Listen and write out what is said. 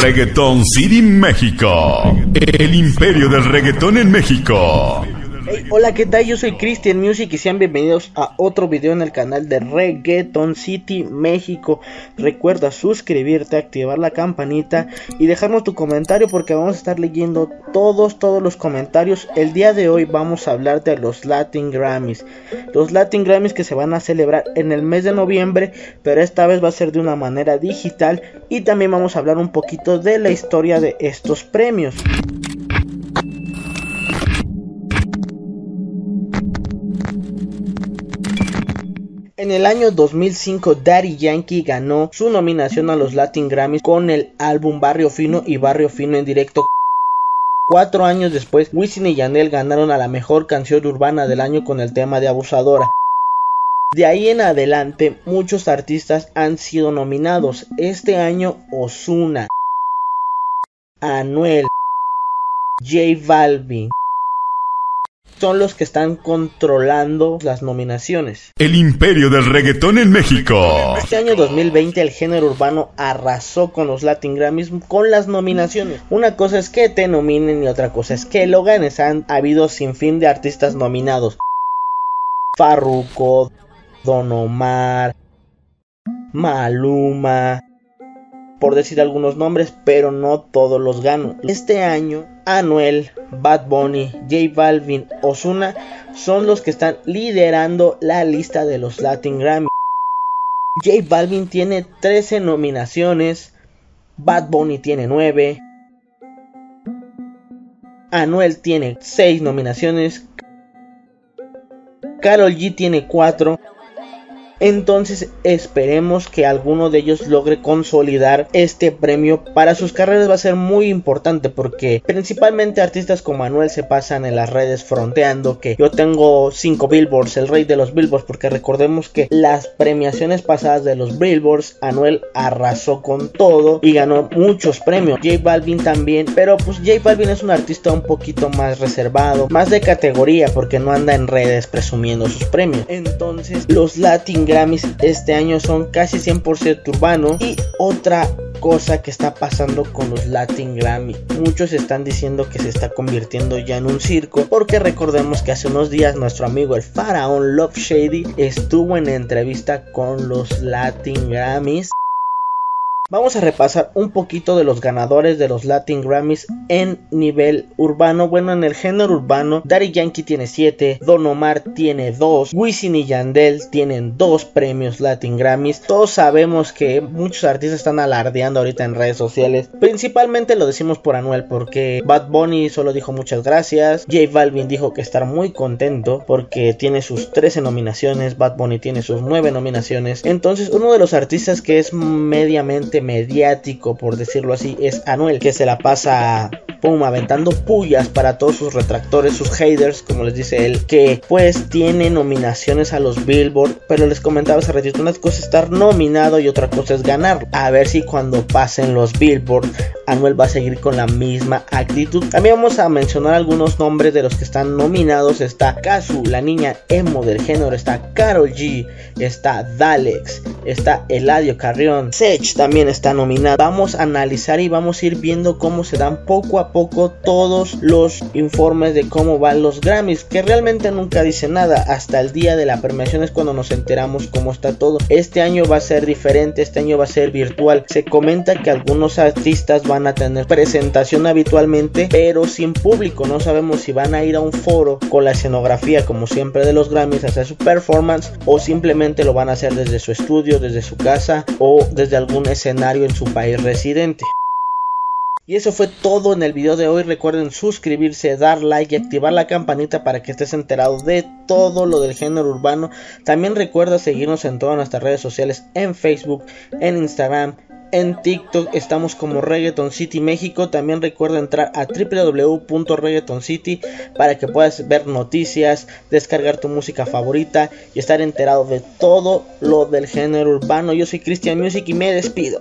Reggaeton City México. El imperio del reggaetón en México. Hola, ¿qué tal? Yo soy Christian Music y sean bienvenidos a otro video en el canal de Reggaeton City México. Recuerda suscribirte, activar la campanita y dejarnos tu comentario porque vamos a estar leyendo todos, todos los comentarios. El día de hoy vamos a hablar de los Latin Grammys. Los Latin Grammys que se van a celebrar en el mes de noviembre, pero esta vez va a ser de una manera digital y también vamos a hablar un poquito de la historia de estos premios. En el año 2005, Daddy Yankee ganó su nominación a los Latin Grammys con el álbum Barrio Fino y Barrio Fino en directo. Cuatro años después, Wisin y Yandel ganaron a la mejor canción urbana del año con el tema de Abusadora. De ahí en adelante, muchos artistas han sido nominados. Este año, Osuna, Anuel, J Balvin, son los que están controlando las nominaciones. El imperio del reggaetón en México. Este año 2020 el género urbano arrasó con los Latin Grammys con las nominaciones. Una cosa es que te nominen y otra cosa es que lo ganes. Han habido sin fin de artistas nominados. Farruko, Don Omar, Maluma, por decir algunos nombres, pero no todos los gano. Este año, Anuel, Bad Bunny, J Balvin, Osuna son los que están liderando la lista de los Latin Grammy. J Balvin tiene 13 nominaciones, Bad Bunny tiene 9, Anuel tiene 6 nominaciones, Carol G tiene 4 entonces esperemos que alguno de ellos logre consolidar este premio. Para sus carreras va a ser muy importante porque principalmente artistas como Manuel se pasan en las redes fronteando que yo tengo 5 billboards, el rey de los billboards, porque recordemos que las premiaciones pasadas de los billboards, Anuel arrasó con todo y ganó muchos premios. J Balvin también, pero pues J Balvin es un artista un poquito más reservado, más de categoría porque no anda en redes presumiendo sus premios. Entonces los Latin Grammys este año son casi 100% urbanos. Y otra cosa que está pasando con los Latin Grammy. Muchos están diciendo que se está convirtiendo ya en un circo. Porque recordemos que hace unos días nuestro amigo el faraón Love Shady estuvo en entrevista con los Latin Grammys. Vamos a repasar un poquito de los ganadores de los Latin Grammys en nivel urbano. Bueno, en el género urbano, Daddy Yankee tiene 7, Don Omar tiene 2, Wisin y Yandel tienen 2 premios Latin Grammys. Todos sabemos que muchos artistas están alardeando ahorita en redes sociales. Principalmente lo decimos por Anuel, porque Bad Bunny solo dijo muchas gracias. J Balvin dijo que estar muy contento porque tiene sus 13 nominaciones. Bad Bunny tiene sus 9 nominaciones. Entonces, uno de los artistas que es mediamente mediático, por decirlo así, es Anuel, que se la pasa pum, aventando pullas para todos sus retractores, sus haters, como les dice él, que pues tiene nominaciones a los Billboard, pero les comentaba hace ratito, una cosa es estar nominado y otra cosa es ganar. A ver si cuando pasen los Billboard, Anuel va a seguir con la misma actitud. También vamos a mencionar algunos nombres de los que están nominados. Está Kazu, la niña emo del género, está Karol G, está Dalex, está Eladio Carrión, Sech también está nominada. Vamos a analizar y vamos a ir viendo cómo se dan poco a poco todos los informes de cómo van los Grammys, que realmente nunca dice nada. Hasta el día de la premiación es cuando nos enteramos cómo está todo. Este año va a ser diferente, este año va a ser virtual. Se comenta que algunos artistas van a tener presentación habitualmente, pero sin público. No sabemos si van a ir a un foro con la escenografía, como siempre de los Grammys, a hacer su performance, o simplemente lo van a hacer desde su estudio, desde su casa o desde algún escenario en su país residente. Y eso fue todo en el video de hoy. Recuerden suscribirse, dar like y activar la campanita para que estés enterado de todo lo del género urbano. También recuerda seguirnos en todas nuestras redes sociales, en Facebook, en Instagram, en TikTok estamos como Reggaeton City México. También recuerda entrar a www.reggaetoncity para que puedas ver noticias, descargar tu música favorita y estar enterado de todo lo del género urbano. Yo soy Christian Music y me despido.